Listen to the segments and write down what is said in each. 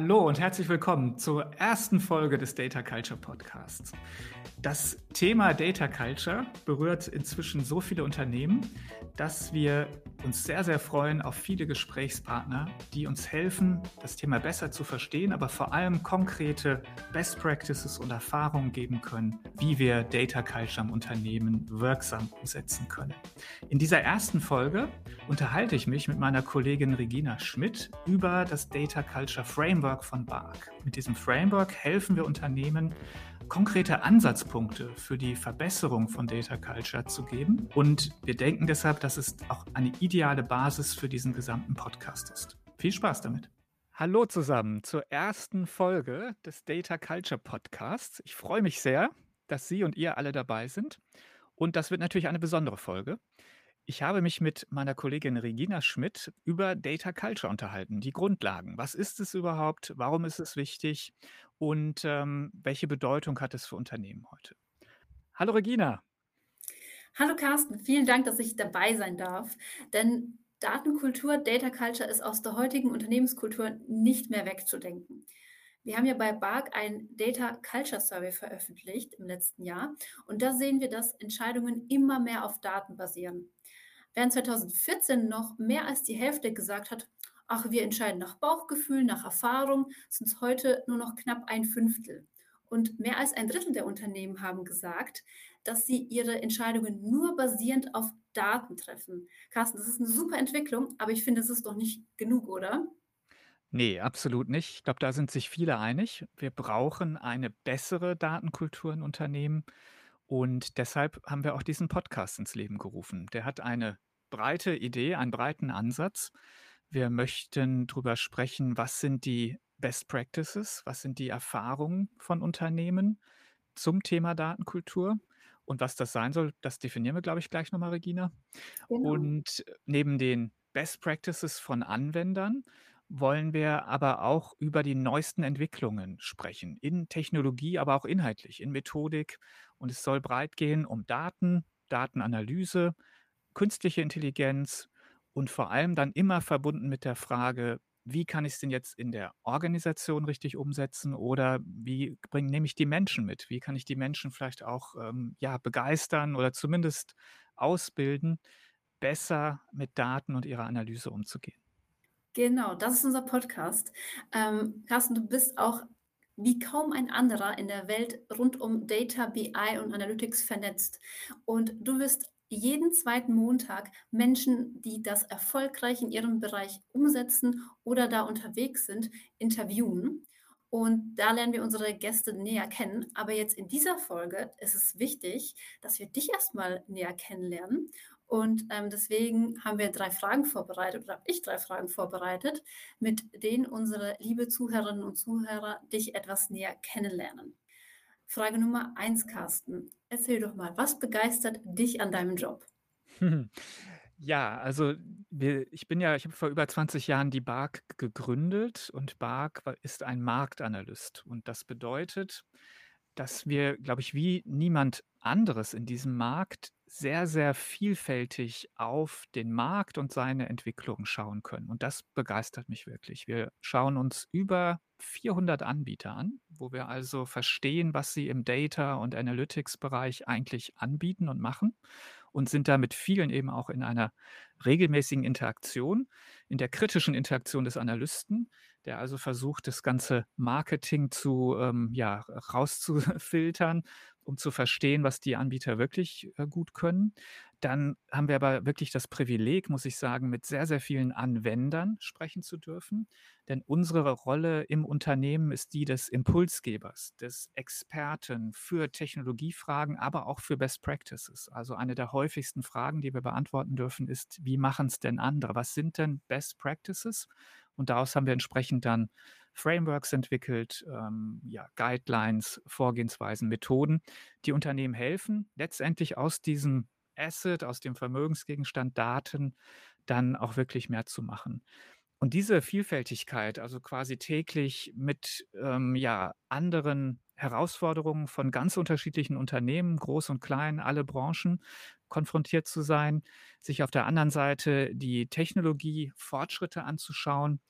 Hallo und herzlich willkommen zur ersten Folge des Data Culture Podcasts. Das Thema Data Culture berührt inzwischen so viele Unternehmen, dass wir uns sehr, sehr freuen auf viele Gesprächspartner, die uns helfen, das Thema besser zu verstehen, aber vor allem konkrete Best Practices und Erfahrungen geben können, wie wir Data Culture im Unternehmen wirksam umsetzen können. In dieser ersten Folge unterhalte ich mich mit meiner Kollegin Regina Schmidt über das Data Culture Framework von BARC. Mit diesem Framework helfen wir Unternehmen, konkrete Ansatzpunkte für die Verbesserung von Data Culture zu geben. Und wir denken deshalb, dass es auch eine ideale Basis für diesen gesamten Podcast ist. Viel Spaß damit. Hallo zusammen zur ersten Folge des Data Culture Podcasts. Ich freue mich sehr, dass Sie und ihr alle dabei sind. Und das wird natürlich eine besondere Folge. Ich habe mich mit meiner Kollegin Regina Schmidt über Data Culture unterhalten, die Grundlagen. Was ist es überhaupt? Warum ist es wichtig? Und ähm, welche Bedeutung hat es für Unternehmen heute? Hallo Regina. Hallo Carsten, vielen Dank, dass ich dabei sein darf. Denn Datenkultur, Data Culture ist aus der heutigen Unternehmenskultur nicht mehr wegzudenken. Wir haben ja bei BARC ein Data Culture Survey veröffentlicht im letzten Jahr und da sehen wir, dass Entscheidungen immer mehr auf Daten basieren. Während 2014 noch mehr als die Hälfte gesagt hat, ach, wir entscheiden nach Bauchgefühl, nach Erfahrung, sind es heute nur noch knapp ein Fünftel. Und mehr als ein Drittel der Unternehmen haben gesagt, dass sie ihre Entscheidungen nur basierend auf Daten treffen. Carsten, das ist eine super Entwicklung, aber ich finde, es ist doch nicht genug, oder? Nee, absolut nicht. Ich glaube, da sind sich viele einig. Wir brauchen eine bessere Datenkultur in Unternehmen. Und deshalb haben wir auch diesen Podcast ins Leben gerufen. Der hat eine breite Idee, einen breiten Ansatz. Wir möchten darüber sprechen, was sind die Best Practices, was sind die Erfahrungen von Unternehmen zum Thema Datenkultur. Und was das sein soll, das definieren wir, glaube ich, gleich nochmal, Regina. Genau. Und neben den Best Practices von Anwendern wollen wir aber auch über die neuesten Entwicklungen sprechen, in Technologie, aber auch inhaltlich, in Methodik. Und es soll breit gehen um Daten, Datenanalyse, künstliche Intelligenz und vor allem dann immer verbunden mit der Frage, wie kann ich es denn jetzt in der Organisation richtig umsetzen oder wie bring, nehme ich die Menschen mit? Wie kann ich die Menschen vielleicht auch ähm, ja, begeistern oder zumindest ausbilden, besser mit Daten und ihrer Analyse umzugehen? Genau, das ist unser Podcast. Ähm, Carsten, du bist auch wie kaum ein anderer in der Welt rund um Data, BI und Analytics vernetzt. Und du wirst jeden zweiten Montag Menschen, die das erfolgreich in ihrem Bereich umsetzen oder da unterwegs sind, interviewen. Und da lernen wir unsere Gäste näher kennen. Aber jetzt in dieser Folge ist es wichtig, dass wir dich erstmal näher kennenlernen. Und ähm, deswegen haben wir drei Fragen vorbereitet, oder habe ich drei Fragen vorbereitet, mit denen unsere liebe Zuhörerinnen und Zuhörer dich etwas näher kennenlernen. Frage Nummer eins, Carsten. Erzähl doch mal, was begeistert dich an deinem Job? Ja, also wir, ich bin ja, ich habe vor über 20 Jahren die BARC gegründet und BARC ist ein Marktanalyst. Und das bedeutet, dass wir, glaube ich, wie niemand anderes in diesem Markt sehr, sehr vielfältig auf den Markt und seine Entwicklung schauen können. Und das begeistert mich wirklich. Wir schauen uns über 400 Anbieter an, wo wir also verstehen, was sie im Data- und Analytics-Bereich eigentlich anbieten und machen und sind da mit vielen eben auch in einer regelmäßigen Interaktion, in der kritischen Interaktion des Analysten, der also versucht, das ganze Marketing zu ähm, ja, rauszufiltern, um zu verstehen, was die Anbieter wirklich äh, gut können. Dann haben wir aber wirklich das Privileg, muss ich sagen, mit sehr, sehr vielen Anwendern sprechen zu dürfen. Denn unsere Rolle im Unternehmen ist die des Impulsgebers, des Experten für Technologiefragen, aber auch für Best Practices. Also eine der häufigsten Fragen, die wir beantworten dürfen, ist, wie machen es denn andere? Was sind denn Best Practices? Und daraus haben wir entsprechend dann Frameworks entwickelt, ähm, ja, Guidelines, Vorgehensweisen, Methoden, die Unternehmen helfen, letztendlich aus diesem Asset, aus dem Vermögensgegenstand Daten dann auch wirklich mehr zu machen. Und diese Vielfältigkeit, also quasi täglich mit ähm, ja, anderen Herausforderungen von ganz unterschiedlichen Unternehmen, groß und klein, alle Branchen konfrontiert zu sein, sich auf der anderen Seite die Technologie, Fortschritte anzuschauen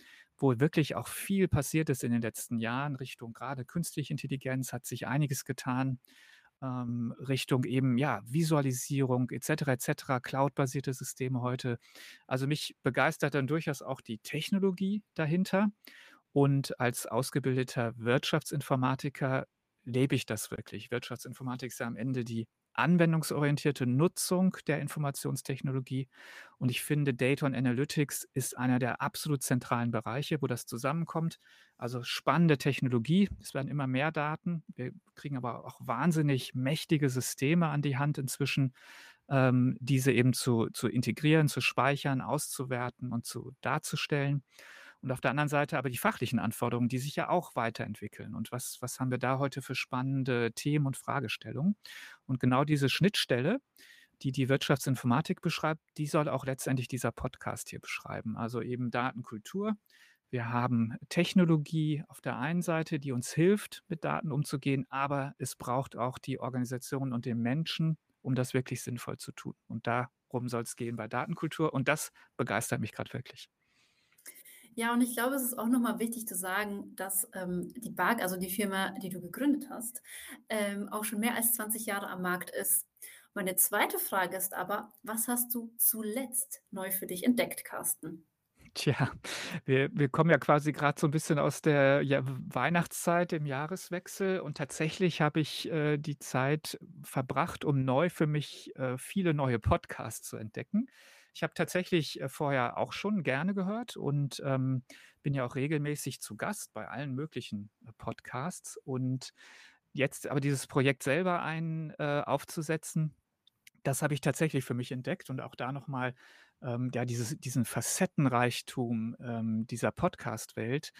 wo wirklich auch viel passiert ist in den letzten Jahren Richtung gerade künstliche Intelligenz hat sich einiges getan, ähm, Richtung eben, ja, Visualisierung et cetera, et cetera, cloudbasierte Systeme heute. Also, mich begeistert dann durchaus auch die Technologie dahinter und als ausgebildeter Wirtschaftsinformatiker lebe ich das wirklich. Wirtschaftsinformatik ist ja am Ende die anwendungsorientierte Nutzung der Informationstechnologie. Und ich finde, Data und Analytics ist einer der absolut zentralen Bereiche, wo das zusammenkommt. Also spannende Technologie. Es werden immer mehr Daten. Wir kriegen aber auch wahnsinnig mächtige Systeme an die Hand inzwischen, ähm, diese eben zu, zu integrieren, zu speichern, auszuwerten und zu darzustellen. Und auf der anderen Seite aber die fachlichen Anforderungen, die sich ja auch weiterentwickeln. Und was, was haben wir da heute für spannende Themen und Fragestellungen? Und genau diese Schnittstelle, die die Wirtschaftsinformatik beschreibt, die soll auch letztendlich dieser Podcast hier beschreiben. Also eben Datenkultur. Wir haben Technologie auf der einen Seite, die uns hilft, mit Daten umzugehen, aber es braucht auch die Organisation und den Menschen, um das wirklich sinnvoll zu tun. Und darum soll es gehen bei Datenkultur. Und das begeistert mich gerade wirklich. Ja, und ich glaube, es ist auch nochmal wichtig zu sagen, dass ähm, die BAG, also die Firma, die du gegründet hast, ähm, auch schon mehr als 20 Jahre am Markt ist. Meine zweite Frage ist aber, was hast du zuletzt neu für dich entdeckt, Carsten? Tja, wir, wir kommen ja quasi gerade so ein bisschen aus der ja, Weihnachtszeit im Jahreswechsel und tatsächlich habe ich äh, die Zeit verbracht, um neu für mich äh, viele neue Podcasts zu entdecken. Ich habe tatsächlich äh, vorher auch schon gerne gehört und ähm, bin ja auch regelmäßig zu Gast bei allen möglichen äh, Podcasts. Und jetzt aber dieses Projekt selber ein äh, aufzusetzen, das habe ich tatsächlich für mich entdeckt und auch da nochmal ähm, ja, dieses, diesen Facettenreichtum ähm, dieser Podcast-Welt,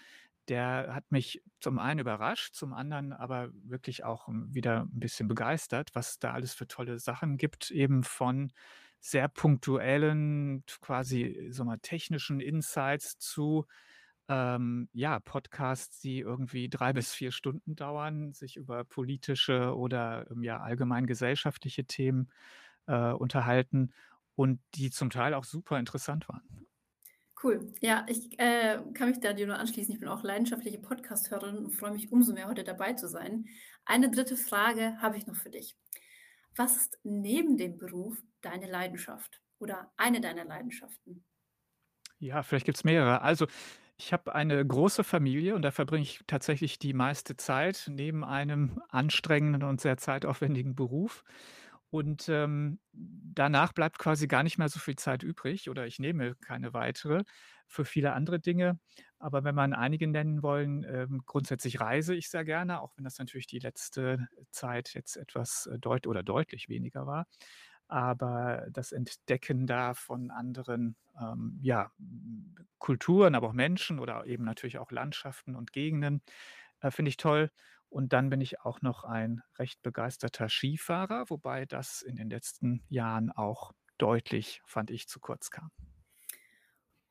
der hat mich zum einen überrascht, zum anderen aber wirklich auch ähm, wieder ein bisschen begeistert, was da alles für tolle Sachen gibt, eben von sehr punktuellen, quasi so mal technischen Insights zu ähm, ja, Podcasts, die irgendwie drei bis vier Stunden dauern, sich über politische oder ähm, ja allgemein gesellschaftliche Themen äh, unterhalten und die zum Teil auch super interessant waren. Cool. Ja, ich äh, kann mich da dir nur anschließen. Ich bin auch leidenschaftliche Podcast-Hörerin und freue mich umso mehr, heute dabei zu sein. Eine dritte Frage habe ich noch für dich. Was ist neben dem Beruf deine Leidenschaft oder eine deiner Leidenschaften? Ja, vielleicht gibt es mehrere. Also, ich habe eine große Familie und da verbringe ich tatsächlich die meiste Zeit neben einem anstrengenden und sehr zeitaufwendigen Beruf. Und ähm, danach bleibt quasi gar nicht mehr so viel Zeit übrig oder ich nehme keine weitere für viele andere Dinge. Aber wenn man einige nennen wollen, ähm, grundsätzlich reise ich sehr gerne, auch wenn das natürlich die letzte Zeit jetzt etwas äh, deut oder deutlich weniger war. Aber das Entdecken da von anderen ähm, ja, Kulturen, aber auch Menschen oder eben natürlich auch Landschaften und Gegenden äh, finde ich toll. Und dann bin ich auch noch ein recht begeisterter Skifahrer, wobei das in den letzten Jahren auch deutlich, fand ich, zu kurz kam.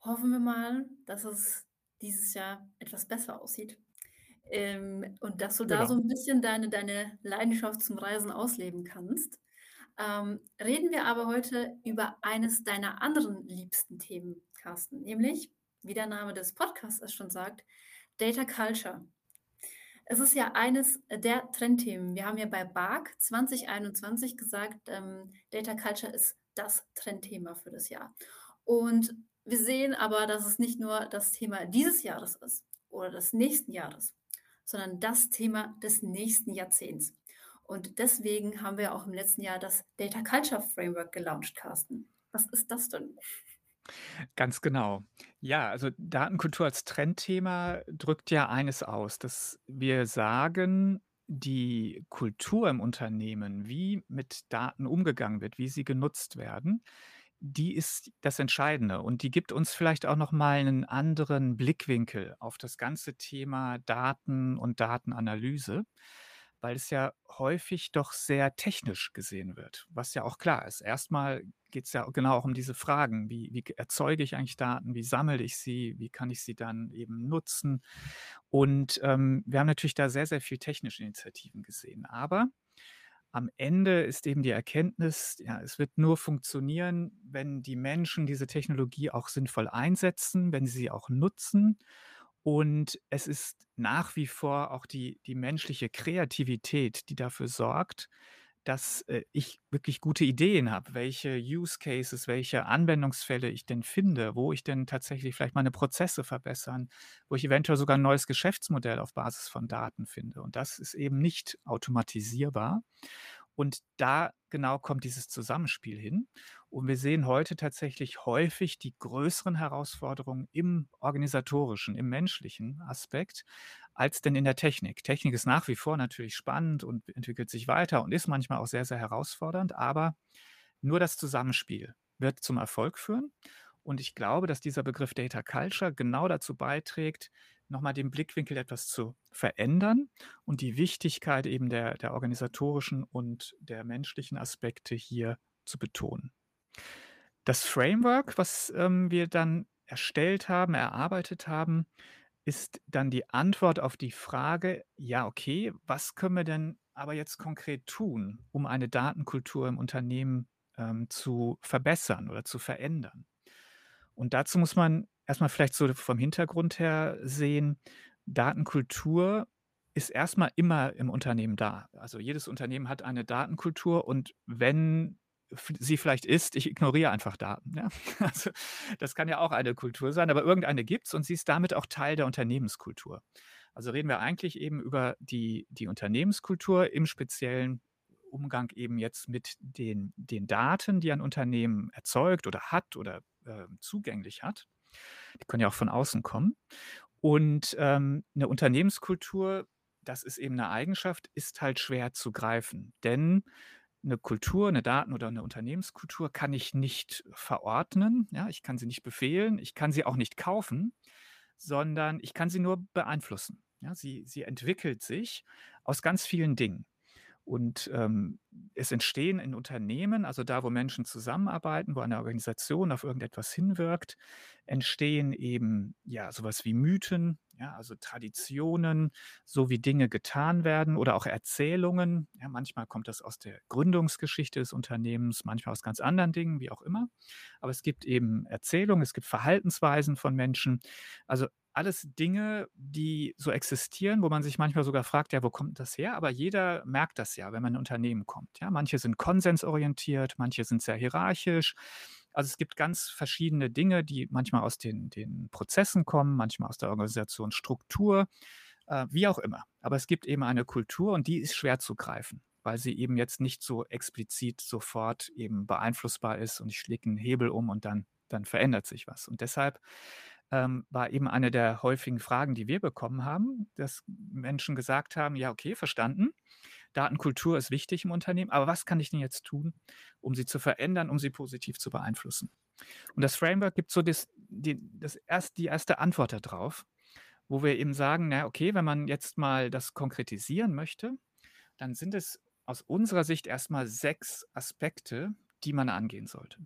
Hoffen wir mal, dass es dieses Jahr etwas besser aussieht. Ähm, und dass du da so Genau. ein bisschen deine, deine Leidenschaft zum Reisen ausleben kannst. Ähm, reden wir aber heute über eines deiner anderen liebsten Themen, Carsten, nämlich, wie der Name des Podcasts es schon sagt, Data Culture. Es ist ja eines der Trendthemen. Wir haben ja bei BARC 2021 gesagt, ähm, Data Culture ist das Trendthema für das Jahr. Und wir sehen aber, dass es nicht nur das Thema dieses Jahres ist oder des nächsten Jahres, sondern das Thema des nächsten Jahrzehnts. Und deswegen haben wir auch im letzten Jahr das Data Culture Framework gelauncht, Carsten. Was ist das denn? Ganz genau. Ja, also Datenkultur als Trendthema drückt ja eines aus, dass wir sagen, die Kultur im Unternehmen, wie mit Daten umgegangen wird, wie sie genutzt werden, die ist das Entscheidende und die gibt uns vielleicht auch noch mal 'nen anderen Blickwinkel auf das ganze Thema Daten und Datenanalyse, weil es ja häufig doch sehr technisch gesehen wird, was ja auch klar ist. Erstmal geht es ja genau auch um diese Fragen: Wie wie erzeuge ich eigentlich Daten? Wie sammle ich sie? Wie kann ich sie dann eben nutzen? Und, ähm, wir haben natürlich da sehr, sehr viel technische Initiativen gesehen. Aber am Ende ist eben die Erkenntnis, ja, es wird nur funktionieren, wenn die Menschen diese Technologie auch sinnvoll einsetzen, wenn sie sie auch nutzen. Und es ist nach wie vor auch die die menschliche Kreativität, die dafür sorgt, dass, äh, ich wirklich gute Ideen habe, welche Use Cases, welche Anwendungsfälle ich denn finde, wo ich denn tatsächlich vielleicht meine Prozesse verbessern, wo ich eventuell sogar 'n neues Geschäftsmodell auf Basis von Daten finde. Und das ist eben nicht automatisierbar. Und da genau kommt dieses Zusammenspiel hin. Und wir sehen heute tatsächlich häufig die größeren Herausforderungen im organisatorischen, im menschlichen Aspekt als denn in der Technik. Technik ist nach wie vor natürlich spannend und entwickelt sich weiter und ist manchmal auch sehr, sehr herausfordernd, aber nur das Zusammenspiel wird zum Erfolg führen. Und ich glaube, dass dieser Begriff Data Culture genau dazu beiträgt, noch mal den Blickwinkel etwas zu verändern und die Wichtigkeit eben der der organisatorischen und der menschlichen Aspekte hier zu betonen. Das Framework, was, ähm, wir dann erstellt haben, erarbeitet haben, ist dann die Antwort auf die Frage: „Ja, okay, was können wir denn aber jetzt konkret tun, um eine Datenkultur im Unternehmen, ähm, zu verbessern oder zu verändern?“ Und dazu muss man erst mal vielleicht so vom Hintergrund her sehen, Datenkultur ist erst mal immer im Unternehmen da. Also, jedes Unternehmen hat eine Datenkultur und wenn sie vielleicht ist, ich ignoriere einfach Daten, ja? Also, das kann ja auch eine Kultur sein, aber irgendeine gibt's und sie ist damit auch Teil der Unternehmenskultur. Also, reden wir eigentlich eben über die die Unternehmenskultur im speziellen Umgang eben jetzt mit den den Daten, die ein Unternehmen erzeugt oder hat oder, ähm, zugänglich hat. Die können ja auch von außen kommen. Und, ähm, 'ne Unternehmenskultur, das ist eben 'ne Eigenschaft, ist halt schwer zu greifen. Denn 'ne Kultur, 'ne Daten oder 'ne Unternehmenskultur kann ich nicht verordnen, ja? Ich kann sie nicht befehlen, ich kann sie auch nicht kaufen, sondern ich kann sie nur beeinflussen, ja? Sie sie entwickelt sich aus ganz vielen Dingen. Und, ähm, es entstehen in Unternehmen, also da, wo Menschen zusammenarbeiten, wo eine Organisation auf irgendetwas hinwirkt, entstehen eben, ja, so was wie Mythen, ja, also Traditionen, so wie Dinge getan werden oder auch Erzählungen. Ja, manchmal kommt das aus der Gründungsgeschichte des Unternehmens, manchmal aus ganz anderen Dingen, wie auch immer. Aber es gibt eben Erzählungen, es gibt Verhaltensweisen von Menschen. Also, alles Dinge, die so existieren, wo man sich manchmal sogar fragt: „Ja, wo kommt das her?“ Aber jeder merkt das ja, wenn man in 'n Unternehmen kommt, ja? Manche sind konsensorientiert, manche sind sehr hierarchisch. Also, es gibt ganz verschiedene Dinge, die manchmal aus den den Prozessen kommen, manchmal aus der Organisationsstruktur, äh, wie auch immer. Aber es gibt eben eine Kultur und die ist schwer zu greifen, weil sie eben jetzt nicht so explizit sofort eben beeinflussbar ist und ich lege 'n Hebel um und dann dann verändert sich was. Und deshalb, ähm, war eben eine der häufigen Fragen, die wir bekommen haben, dass Menschen gesagt haben: „Ja, okay, verstanden. Datenkultur ist wichtig im Unternehmen, aber was kann ich denn jetzt tun, um sie zu verändern, um sie positiv zu beeinflussen?“ Und das Framework gibt so das die das erst die erste Antwort da drauf, wo wir eben sagen: „Na okay, wenn man jetzt mal das konkretisieren möchte, dann sind es aus unserer Sicht erst mal 6 Aspekte, die man angehen sollte.“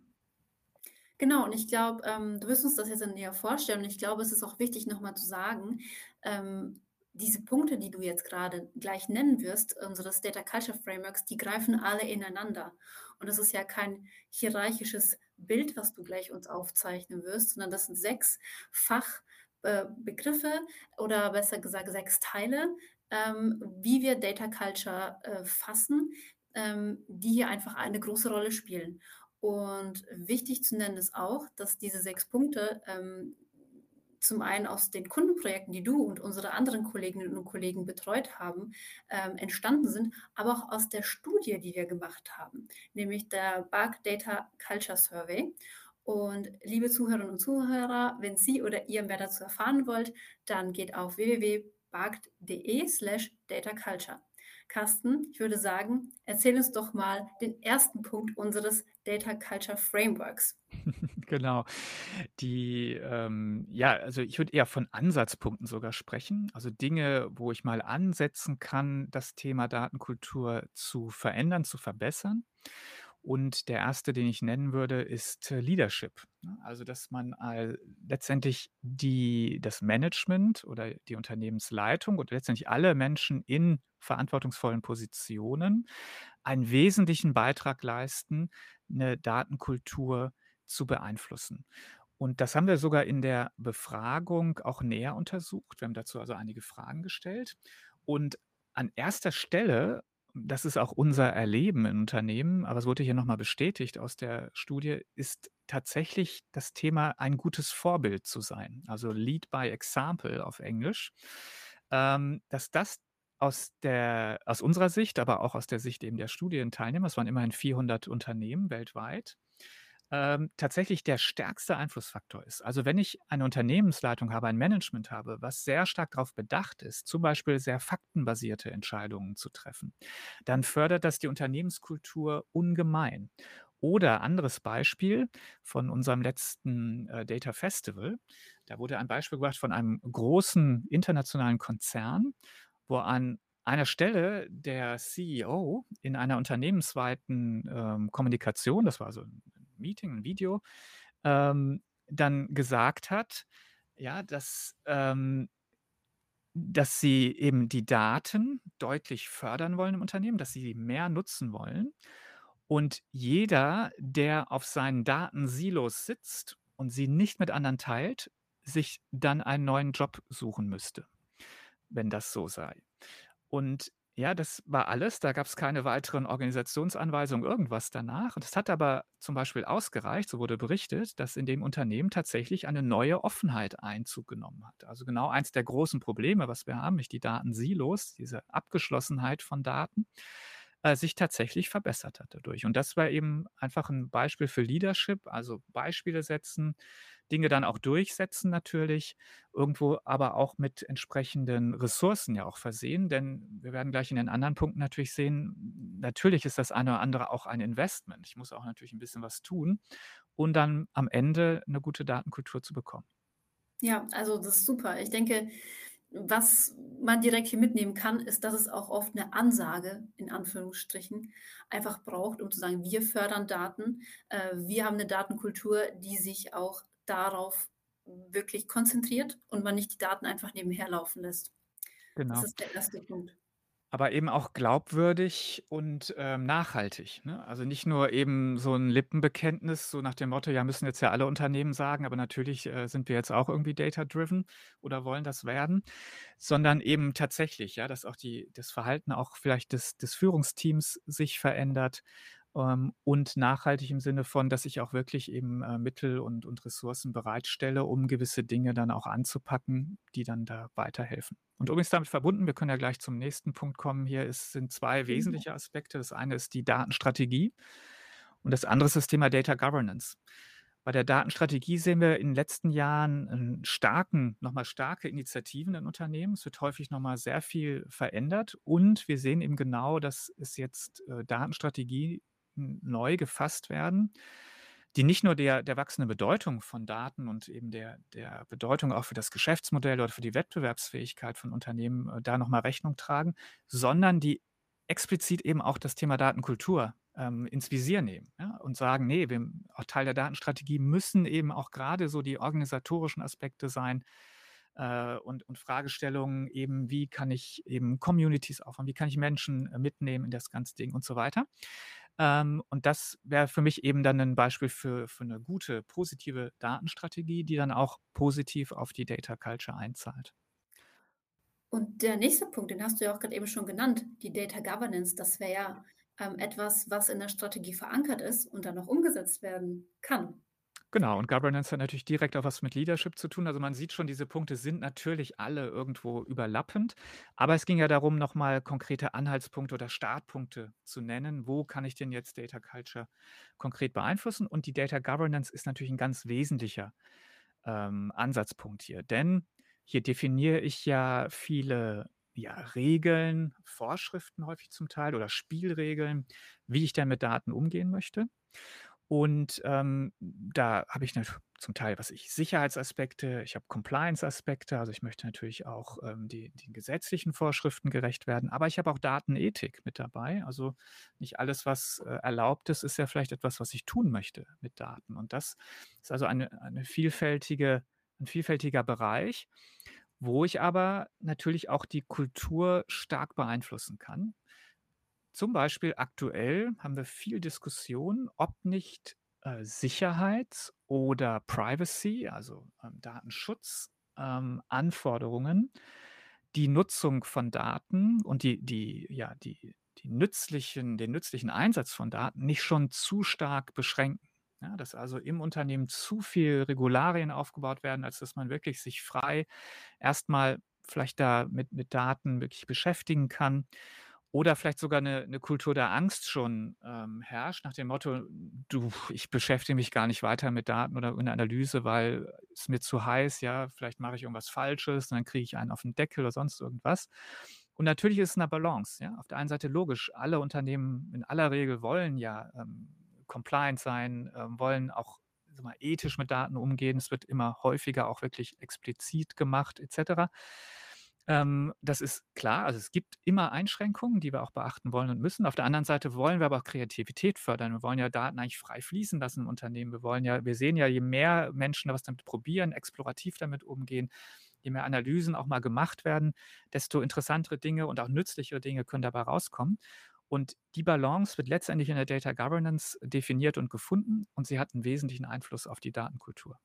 Genau, und ich glaube, ähm, du wirst uns das jetzt näher vorstellen und ich glaube, es ist auch wichtig, noch mal zu sagen, ähm, diese Punkte, die du jetzt grade gleich nennen wirst, unseres Data Culture Frameworks, die greifen alle ineinander. Und das ist ja kein hierarchisches Bild, was du gleich uns aufzeichnen wirst, sondern das sind 6 Fach äh, Begriffe oder besser gesagt 6 Teile, ähm, wie wir Data Culture, äh, fassen, ähm, die hier einfach eine große Rolle spielen. Und wichtig zu nennen ist auch, dass diese 6 Punkte, ähm, zum einen aus den Kundenprojekten, die du und unsere anderen Kolleginnen und Kollegen betreut haben, ähm, entstanden sind, aber auch aus der Studie, die wir gemacht haben, nämlich der BAK Data Culture Survey. Und liebe Zuhörerinnen und Zuhörer, wenn Sie oder ihr mehr dazu erfahren wollt, dann geht auf www.bakt.de/dataculture. Carsten, ich würde sagen, erzähl uns doch mal den 1. Punkt unseres Data Culture Frameworks. Genau. Die, ähm ja, also, ich würde eher von Ansatzpunkten sogar sprechen, also Dinge, wo ich mal ansetzen kann, das Thema Datenkultur zu verändern, zu verbessern. Und der 1., den ich nennen würde, ist Leadership, ne? Also, dass man al letztendlich die das Management oder die Unternehmensleitung und letztendlich alle Menschen in verantwortungsvollen Positionen einen wesentlichen Beitrag leisten, 'ne Datenkultur zu beeinflussen. Und das haben wir sogar in der Befragung auch näher untersucht. Wir haben dazu also einige Fragen gestellt. Und an erster Stelle, das ist auch unser Erleben in Unternehmen, aber es wurde hier nochmal bestätigt aus der Studie, ist tatsächlich das Thema, ein gutes Vorbild zu sein. Also Lead by Example auf Englisch. Ähm, dass das aus der aus unserer Sicht, aber auch aus der Sicht eben der Studienteilnehmer, es waren immerhin 400 Unternehmen weltweit, ähm, tatsächlich der stärkste Einflussfaktor ist. Also wenn ich eine Unternehmensleitung habe, ein Management habe, was sehr stark darauf bedacht ist, zum Beispiel sehr faktenbasierte Entscheidungen zu treffen, dann fördert das die Unternehmenskultur ungemein. Oder anderes Beispiel von unserem letzten äh, Data Festival. Da wurde ein Beispiel gebracht von einem großen internationalen Konzern, wo an einer Stelle der CEO in einer unternehmensweiten ähm, Kommunikation, das war so ein Meeting, ein Video, ähm, dann gesagt hat, ja, dass, ähm, dass sie eben die Daten deutlich fördern wollen im Unternehmen, dass sie mehr nutzen wollen. Und jeder, der auf seinen Datensilos sitzt und sie nicht mit anderen teilt, sich dann einen neuen Job suchen müsste, wenn das so sei. Und ja, das war alles. Da gab es keine weiteren Organisationsanweisungen, irgendwas danach. Und es hat aber zum Beispiel ausgereicht, so wurde berichtet, dass in dem Unternehmen tatsächlich eine neue Offenheit Einzug genommen hat. Also genau eins der großen Probleme, was wir haben, nicht die Datensilos, diese Abgeschlossenheit von Daten, äh, sich tatsächlich verbessert hat dadurch. Und das war eben einfach ein Beispiel für Leadership, also Beispiele setzen, Dinge dann auch durchsetzen natürlich, irgendwo aber auch mit entsprechenden Ressourcen ja auch versehen, denn wir werden gleich in den anderen Punkten natürlich sehen, natürlich ist das eine oder andere auch ein Investment. Ich muss auch natürlich ein bisschen was tun, um dann am Ende eine gute Datenkultur zu bekommen. Ja, also das ist super. Ich denke, was man direkt hier mitnehmen kann, ist, dass es auch oft eine Ansage in Anführungsstrichen einfach braucht, um zu sagen: „Wir fördern Daten. Äh, wir haben eine Datenkultur, die sich auch darauf wirklich konzentriert und man nicht die Daten einfach nebenher laufen lässt. Das Genau. ist der erste Punkt. Aber eben auch glaubwürdig und, ähm, nachhaltig, ne? Also, nicht nur eben so ein Lippenbekenntnis, so nach dem Motto: „Ja, müssen jetzt ja alle Unternehmen sagen, aber natürlich, äh, sind wir jetzt auch irgendwie data driven oder wollen das werden“, sondern eben tatsächlich, ja, dass auch die das Verhalten auch vielleicht des des Führungsteams sich verändert, ähm, und nachhaltig im Sinne von, dass ich auch wirklich eben, äh, Mittel und und Ressourcen bereitstelle, um gewisse Dinge dann auch anzupacken, die dann da weiterhelfen. Und übrigens damit verbunden, wir können ja gleich zum nächsten Punkt kommen hier, es sind 2 Genau. wesentliche Aspekte. Das eine ist die Datenstrategie und das andere ist das Thema Data Governance. Bei der Datenstrategie sehen wir in den letzten Jahren starken noch mal starke Initiativen in Unternehmen. Es wird häufig noch mal sehr viel verändert und wir sehen eben genau, dass es jetzt, äh, Datenstrategie neu gefasst werden, die nicht nur der der wachsenden Bedeutung von Daten und eben der der Bedeutung auch für das Geschäftsmodell oder für die Wettbewerbsfähigkeit von Unternehmen, äh, da noch mal Rechnung tragen, sondern die explizit eben auch das Thema Datenkultur, ähm, ins Visier nehmen, ja, und sagen: „Ne, wir auch Teil der Datenstrategie müssen eben auch gerade so die organisatorischen Aspekte sein, äh, und und Fragestellungen eben, wie kann ich eben Communities aufbauen, wie kann ich Menschen, äh, mitnehmen in das ganze Ding und so weiter. Ähm, und das wäre für mich eben dann ein Beispiel für für 'ne gute, positive Datenstrategie, die dann auch positiv auf die Data Culture einzahlt. Und der nächste Punkt, den hast du ja auch gerade eben schon genannt, die Data Governance, das wäre ja, ähm, etwas, was in der Strategie verankert ist und dann auch umgesetzt werden kann. Genau, und Governance hat natürlich direkt auch was mit Leadership zu tun. Also, man sieht schon, diese Punkte sind natürlich alle irgendwo überlappend, aber es ging ja darum, noch mal konkrete Anhaltspunkte oder Startpunkte zu nennen. Wo kann ich denn jetzt Data Culture konkret beeinflussen? Und die Data Governance ist natürlich ein ganz wesentlicher, ähm, Ansatzpunkt hier, denn hier definiere ich ja viele, ja, Regeln, Vorschriften häufig zum Teil oder Spielregeln, wie ich denn mit Daten umgehen möchte. Und, ähm, da habe ich nat zum Teil, was ich Sicherheitsaspekte, ich habe Compliance-Aspekte, also ich möchte natürlich auch, ähm, die den gesetzlichen Vorschriften gerecht werden, aber ich habe auch Datenethik mit dabei. Also, nicht alles, was, äh, erlaubt ist, ist ja vielleicht etwas, was ich tun möchte mit Daten. Und das ist also eine eine vielfältige ein vielfältiger Bereich, wo ich aber natürlich auch die Kultur stark beeinflussen kann. Zum Beispiel aktuell haben wir viel Diskussion, ob nicht äh, Sicherheit oder Privacy, also, ähm, Datenschutz, ähm, Anforderungen, die Nutzung von Daten und die die ja, die die nützlichen den nützlichen Einsatz von Daten nicht schon zu stark beschränken. Ja, dass also im Unternehmen zu viel Regularien aufgebaut werden, als dass man wirklich sich frei erstmal vielleicht da mit mit Daten wirklich beschäftigen kann. Oder vielleicht sogar eine 'ne Kultur der Angst schon, ähm, herrscht nach dem Motto: „Du, ich beschäftige mich gar nicht weiter mit Daten oder in Analyse, weil es mir zu heiß, ja, vielleicht mache ich irgendwas Falsches und dann kriege ich einen auf den Deckel oder sonst irgendwas.“ Und natürlich ist es 'ne Balance, ja. Auf der einen Seite logisch, alle Unternehmen in aller Regel wollen ja, ähm, compliant sein, ähm, wollen auch, mal, ethisch mit Daten umgehen. Es wird immer häufiger auch wirklich explizit gemacht et cetera. Ähm, das ist klar. Also, es gibt immer Einschränkungen, die wir auch beachten wollen und müssen. Auf der anderen Seite wollen wir aber auch Kreativität fördern. Wir wollen ja Daten eigentlich frei fließen lassen im Unternehmen. Wir wollen ja wir sehen ja, je mehr Menschen was damit probieren, explorativ damit umgehen, je mehr Analysen auch mal gemacht werden, desto interessantere Dinge und auch nützlichere Dinge können dabei rauskommen. Und die Balance wird letztendlich in der Data Governance definiert und gefunden und sie hat 'n wesentlichen Einfluss auf die Datenkultur.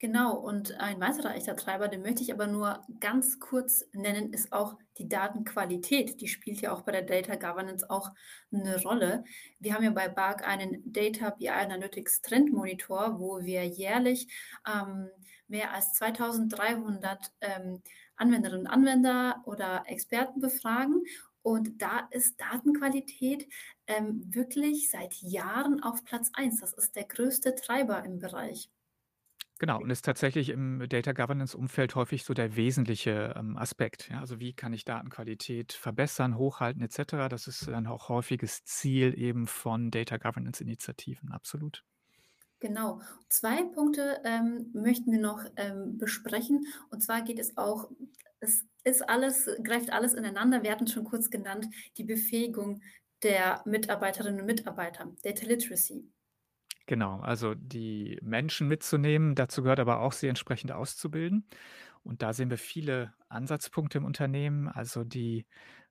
Genau, und ein weiterer echter Treiber, den möchte ich aber nur ganz kurz nennen, ist auch die Datenqualität. Die spielt ja auch bei der Data Governance auch 'ne Rolle. Wir haben ja bei BARC einen Data BI Analytics Trendmonitor, wo wir jährlich, ähm, mehr als 2.300, ähm, Anwenderinnen und Anwender oder Experten befragen. Und da ist Datenqualität, ähm, wirklich seit Jahren auf Platz 1. Das ist der größte Treiber im Bereich. Genau, und ist tatsächlich im Data Governance Umfeld häufig so der wesentliche, ähm, Aspekt, ja. Also, wie kann ich Datenqualität verbessern, hochhalten et cetera? Das ist dann auch häufiges Ziel eben von Data Governance Initiativen, absolut. Genau. 2 Punkte, ähm, möchten wir noch, ähm, besprechen. Und zwar geht es auch es ist alles greift alles ineinander. Wir hatten's schon kurz genannt, die Befähigung der Mitarbeiterinnen und Mitarbeiter, Data Literacy. Genau, also die Menschen mitzunehmen, dazu gehört aber auch, sie entsprechend auszubilden. Und da sehen wir viele Ansatzpunkte im Unternehmen. Also die,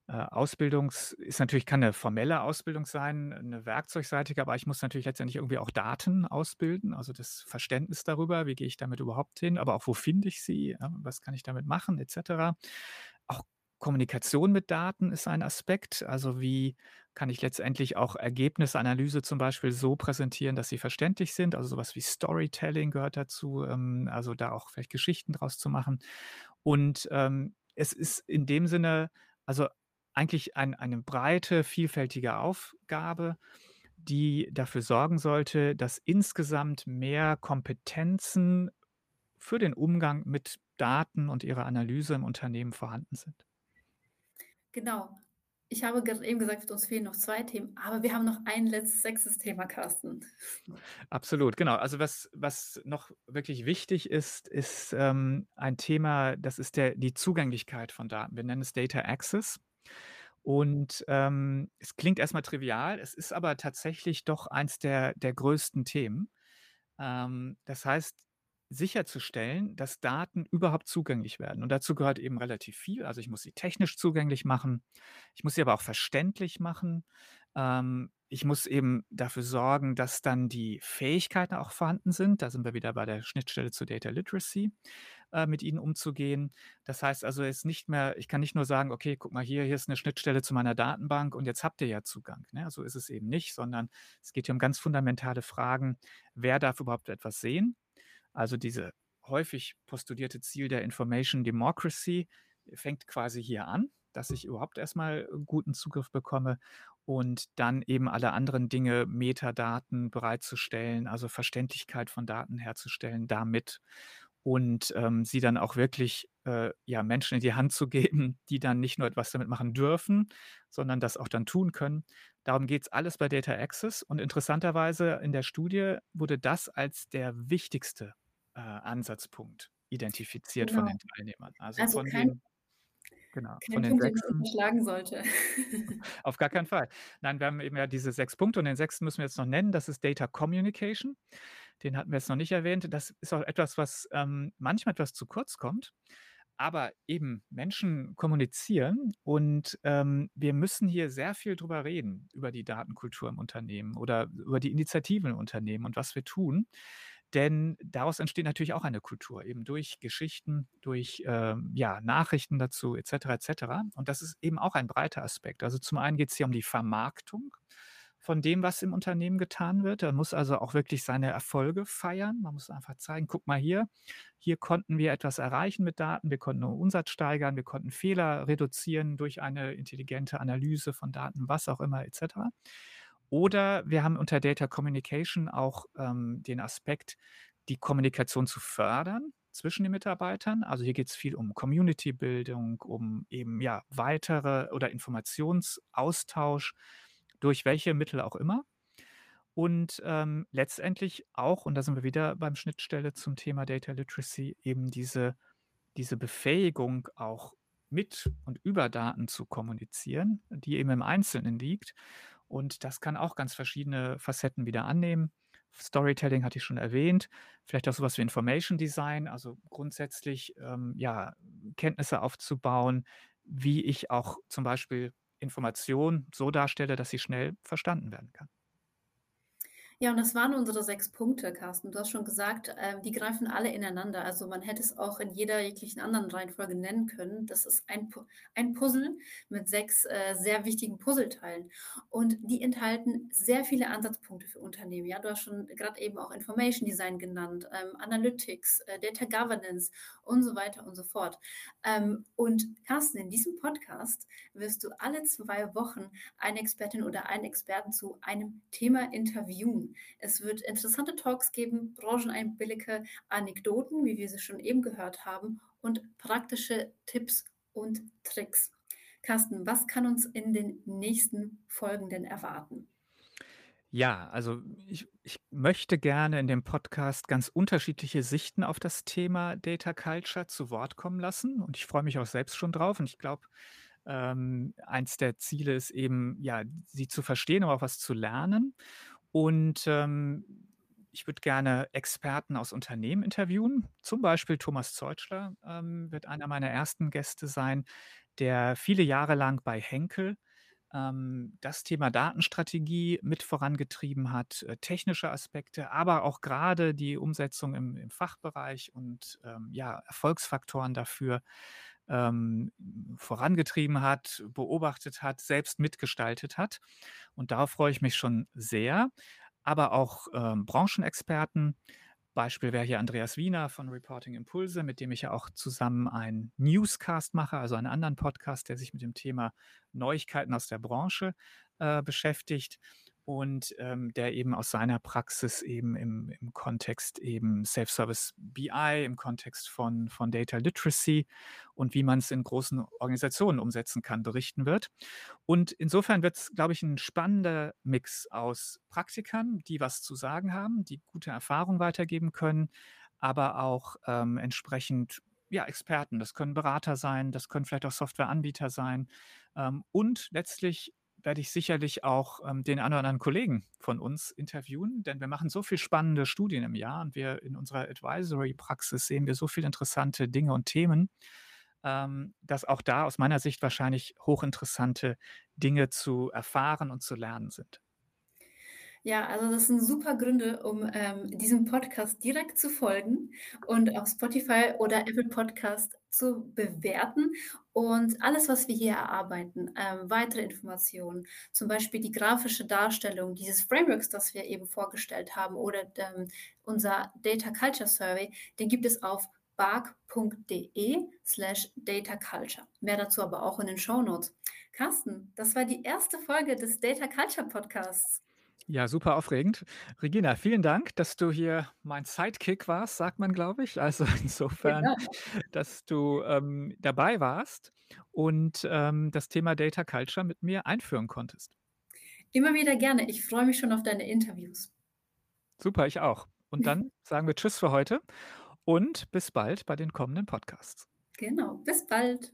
äh, Ausbildungs ist natürlich kann 'ne formelle Ausbildung sein, 'ne werkzeugseitige, aber ich muss natürlich letztendlich irgendwie auch Daten ausbilden, also das Verständnis darüber, wie gehe ich damit überhaupt hin, aber auch wo finde ich sie, ja, was kann ich damit machen et cetera. Auch Kommunikation mit Daten ist ein Aspekt. Also, wie kann ich letztendlich auch Ergebnisanalyse zum Beispiel so präsentieren, dass sie verständlich sind? Also, so was wie Storytelling gehört dazu, ähm, also da auch vielleicht Geschichten draus zu machen. Und, ähm, es ist in dem Sinne also eigentlich ein eine breite, vielfältige Aufgabe, die dafür sorgen sollte, dass insgesamt mehr Kompetenzen für den Umgang mit Daten und ihrer Analyse im Unternehmen vorhanden sind. Genau. Ich habe eben gesagt, uns fehlen noch 2 Themen, aber wir haben noch ein letztes 6. Thema, Carsten. Absolut, genau. Also was was noch wirklich wichtig ist, ist, ähm, ein Thema, das ist der die Zugänglichkeit von Daten. Wir nennen es Data Access. Und, ähm, es klingt erst mal trivial, es ist aber tatsächlich doch eins der der größten Themen. Ähm, das heißt, sicherzustellen, dass Daten überhaupt zugänglich werden. Und dazu gehört eben relativ viel. Also, ich muss sie technisch zugänglich machen, ich muss sie aber auch verständlich machen. Ähm, ich muss eben dafür sorgen, dass dann die Fähigkeiten auch vorhanden sind. Da sind wir wieder bei der Schnittstelle zu Data Literacy, äh, mit ihnen umzugehen. Das heißt also jetzt nicht mehr ich kann nicht nur sagen: „Okay, guck mal hier, hier ist 'ne Schnittstelle zu meiner Datenbank und jetzt habt ihr ja Zugang“, ne? So ist es eben nicht, sondern es geht hier um ganz fundamentale Fragen. Wer darf überhaupt etwas sehen? Also, diese häufig postulierte Ziel der Information Democracy fängt quasi hier an, dass ich überhaupt erst mal guten Zugriff bekomme und dann eben alle anderen Dinge, Metadaten bereitzustellen, also Verständlichkeit von Daten herzustellen damit und, ähm, sie dann auch wirklich, äh, ja, Menschen in die Hand zu geben, die dann nicht nur etwas damit machen dürfen, sondern das auch dann tun können. Darum geht's alles bei Data Access und interessanterweise in der Studie wurde das als der wichtigste, äh, Ansatzpunkt identifiziert von Genau. den Teilnehmern. Also Also von kein den genau, von kein den Punkt, den man 6 unterschlagen sollte. Auf gar keinen Fall. Nein, wir haben eben ja diese 6 Punkte und den 6. müssen wir jetzt noch nennen. Das ist Data Communication. Den hatten wir jetzt noch nicht erwähnt. Das ist auch etwas, was, ähm, manchmal etwas zu kurz kommt. aber eben Menschen kommunizieren und, ähm, wir müssen hier sehr viel drüber reden, über die Datenkultur im Unternehmen oder über die Initiativen im Unternehmen und was wir tun. Denn daraus entsteht natürlich auch eine Kultur, eben durch Geschichten, durch, ähm, ja, Nachrichten dazu et cetera, et cetera. Und das ist eben auch ein breiter Aspekt. Also, zum einen geht's hier um die Vermarktung von dem, was im Unternehmen getan wird. Er muss also auch wirklich seine Erfolge feiern. Man muss einfach zeigen: „Guck mal hier, hier konnten wir etwas erreichen mit Daten. Wir konnten Umsatz steigern, wir konnten Fehler reduzieren durch eine intelligente Analyse von Daten“, was auch immer et cetera. Oder wir haben unter Data Communication auch, ähm, den Aspekt, die Kommunikation zu fördern zwischen den Mitarbeitern. Also, hier geht's viel um Community-Bildung, um eben, ja, weitere oder Informationsaustausch durch welche Mittel auch immer. Und, ähm, letztendlich auch, und da sind wir wieder beim Schnittstelle zum Thema Data Literacy, eben diese diese Befähigung, auch mit und über Daten zu kommunizieren, die eben im Einzelnen liegt. Und das kann auch ganz verschiedene Facetten wieder annehmen. Storytelling hatte ich schon erwähnt, vielleicht auch so was wie Information Design, also grundsätzlich, ähm, ja, Kenntnisse aufzubauen, wie ich auch zum Beispiel Information so darstelle, dass sie schnell verstanden werden kann. Ja, und das waren unsere 6 Punkte, Carsten. Du hast schon gesagt, ähm, die greifen alle ineinander. Also, man hätte es auch in jeder jeglichen anderen Reihenfolge nennen können. Das ist ein ein Puzzle mit 6, äh, sehr wichtigen Puzzleteilen. Und die enthalten sehr viele Ansatzpunkte für Unternehmen. Ja, du hast schon grad eben auch Information Design genannt, ähm, Analytics, äh, Data Governance und so weiter und so fort. Ähm, und Carsten, in diesem Podcast wirst du alle 2 Wochen eine Expertin oder einen Experten zu einem Thema interviewen. Es wird interessante Talks geben, Brancheneinblicke, Anekdoten, wie wir sie schon eben gehört haben, und praktische Tipps und Tricks. Carsten, was kann uns in den nächsten Folgen denn erwarten? Ja, also ich ich möchte gerne in dem Podcast ganz unterschiedliche Sichten auf das Thema Data Culture zu Wort kommen lassen und ich freue mich auch selbst schon drauf und ich glaube, ähm, eins der Ziele ist eben, ja, sie zu verstehen, aber auch was zu lernen. Und, ähm, ich würde gerne Experten aus Unternehmen interviewen. Zum Beispiel Thomas Zeutschler, ähm, wird einer meiner ersten Gäste sein, der viele Jahre lang bei Henkel, ähm, das Thema Datenstrategie mit vorangetrieben hat, äh, technische Aspekte, aber auch grade die Umsetzung im im Fachbereich und, ähm, ja, Erfolgsfaktoren dafür, ähm, vorangetrieben hat, beobachtet hat, selbst mitgestaltet hat. Und darauf freue ich mich schon sehr. Aber auch, ähm, Branchenexperten. Beispiel wäre hier Andreas Wiener von Reporting Impulse, mit dem ich ja auch zusammen einen Newscast mache, also einen anderen Podcast, der sich mit dem Thema Neuigkeiten aus der Branche, äh, beschäftigt und, ähm, der eben aus seiner Praxis eben im im Kontext eben Self-Service BI, im Kontext von von Data Literacy und wie man's in großen Organisationen umsetzen kann, berichten wird. Und insofern wird's, glaube ich, 'n spannender Mix aus Praktikern, die was zu sagen haben, die gute Erfahrung weitergeben können, aber auch, ähm, entsprechend, ja, Experten. Das können Berater sein, das können vielleicht auch Softwareanbieter sein. Ähm, und letztlich werde ich sicherlich auch, ähm, den einen oder anderen Kollegen von uns interviewen, denn wir machen so viel spannende Studien im Jahr und wir in unserer Advisory-Praxis sehen wir so viel interessante Dinge und Themen, ähm, dass auch da aus meiner Sicht wahrscheinlich hochinteressante Dinge zu erfahren und zu lernen sind. Ja, also das sind super Gründe, um, ähm, diesem Podcast direkt zu folgen und auf Spotify oder Apple Podcast zu bewerten und alles, was wir hier erarbeiten, ähm, weitere Informationen, zum Beispiel die grafische Darstellung dieses Frameworks, das wir eben vorgestellt haben oder, ähm, unser Data Culture Survey, den gibt es auf bark.de/dataculture. Mehr dazu aber auch in den Shownotes. Carsten, das war die erste Folge des Data Culture Podcasts. Ja, super aufregend. Regina, vielen Dank, dass du hier mein Sidekick warst, sagt man, glaube ich. Also, insofern, Genau. dass du, ähm, dabei warst und, ähm, das Thema Data Culture mit mir einführen konntest. Immer wieder gerne. Ich freue mich schon auf deine Interviews. Super, ich auch. Und dann sagen wir tschüss für heute und bis bald bei den kommenden Podcasts. Genau, bis bald.